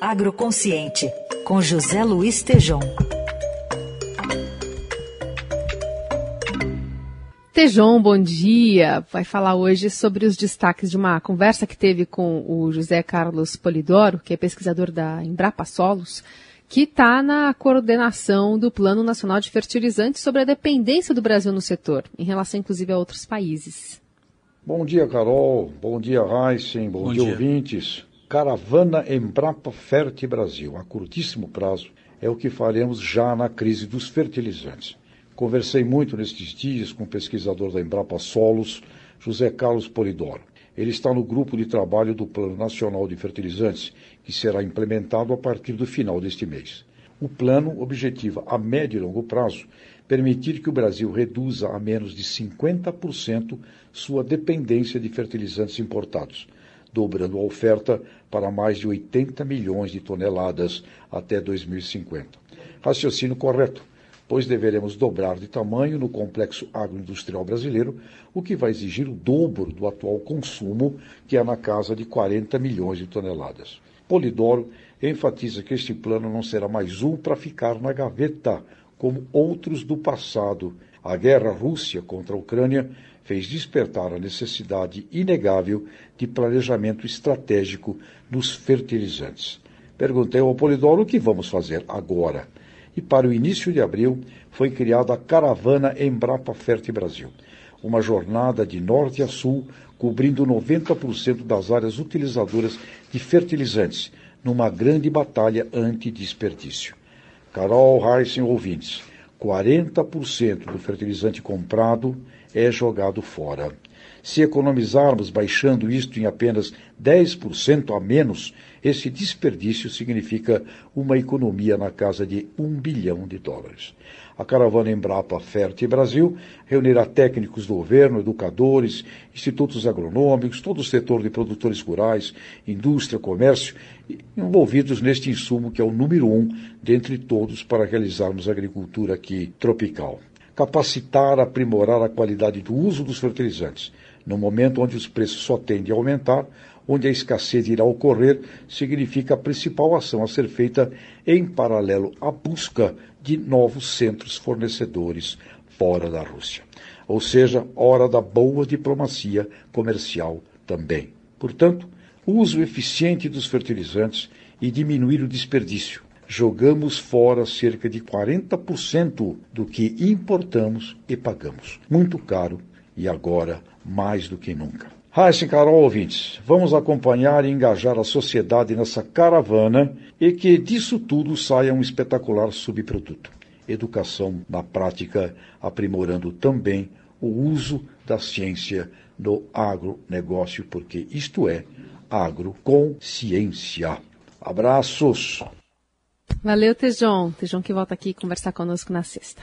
Agroconsciente, com José Luiz Tejom. Tejon, bom dia. Vai falar hoje sobre os destaques de uma conversa que teve com o José Carlos Polidoro, que é pesquisador da Embrapa Solos, que está na coordenação do Plano Nacional de Fertilizantes sobre a dependência do Brasil no setor, em relação inclusive a outros países. Bom dia, Carol. Bom dia, Heisen. Bom, Bom dia, dia, ouvintes. Caravana Embrapa Ferte Brasil, a curtíssimo prazo, é o que faremos já na crise dos fertilizantes. Conversei muito nestes dias com o pesquisador da Embrapa Solos, José Carlos Polidoro. Ele está no grupo de trabalho do Plano Nacional de Fertilizantes, que será implementado a partir do final deste mês. O plano objetiva, a médio e longo prazo, permitir que o Brasil reduza a menos de 50% sua dependência de fertilizantes importados, dobrando a oferta para mais de 80 milhões de toneladas até 2050. Raciocínio correto pois deveremos dobrar de tamanho no complexo agroindustrial brasileiro, o que vai exigir o dobro do atual consumo, que é na casa de 40 milhões de toneladas. Polidoro enfatiza que este plano não será mais um para ficar na gaveta, como outros do passado. A guerra Rússia contra a Ucrânia fez despertar a necessidade inegável de planejamento estratégico nos fertilizantes. Perguntei ao Polidoro o que vamos fazer agora e para o início de abril foi criada a Caravana Embrapa Ferte Brasil, uma jornada de norte a sul cobrindo 90% das áreas utilizadoras de fertilizantes, numa grande batalha anti-desperdício. Carol Heisen ouvintes, 40% do fertilizante comprado é jogado fora. Se economizarmos baixando isto em apenas 10% a menos, esse desperdício significa uma economia na casa de um bilhão de dólares. A caravana Embrapa Ferte Brasil reunirá técnicos do governo, educadores, institutos agronômicos, todo o setor de produtores rurais, indústria, comércio, envolvidos neste insumo que é o número um dentre todos para realizarmos agricultura aqui tropical. Capacitar, aprimorar a qualidade do uso dos fertilizantes, no momento onde os preços só tendem a aumentar, onde a escassez irá ocorrer, significa a principal ação a ser feita em paralelo à busca de novos centros fornecedores fora da Rússia. Ou seja, hora da boa diplomacia comercial também. Portanto, uso eficiente dos fertilizantes e diminuir o desperdício. Jogamos fora cerca de 40% do que importamos e pagamos. Muito caro e agora mais do que nunca. Raíssa Carol ouvintes, vamos acompanhar e engajar a sociedade nessa caravana e que disso tudo saia um espetacular subproduto. Educação na prática, aprimorando também o uso da ciência no agronegócio, porque isto é agroconsciência. Abraços! Valeu, Tejon. Tejon que volta aqui conversar conosco na sexta.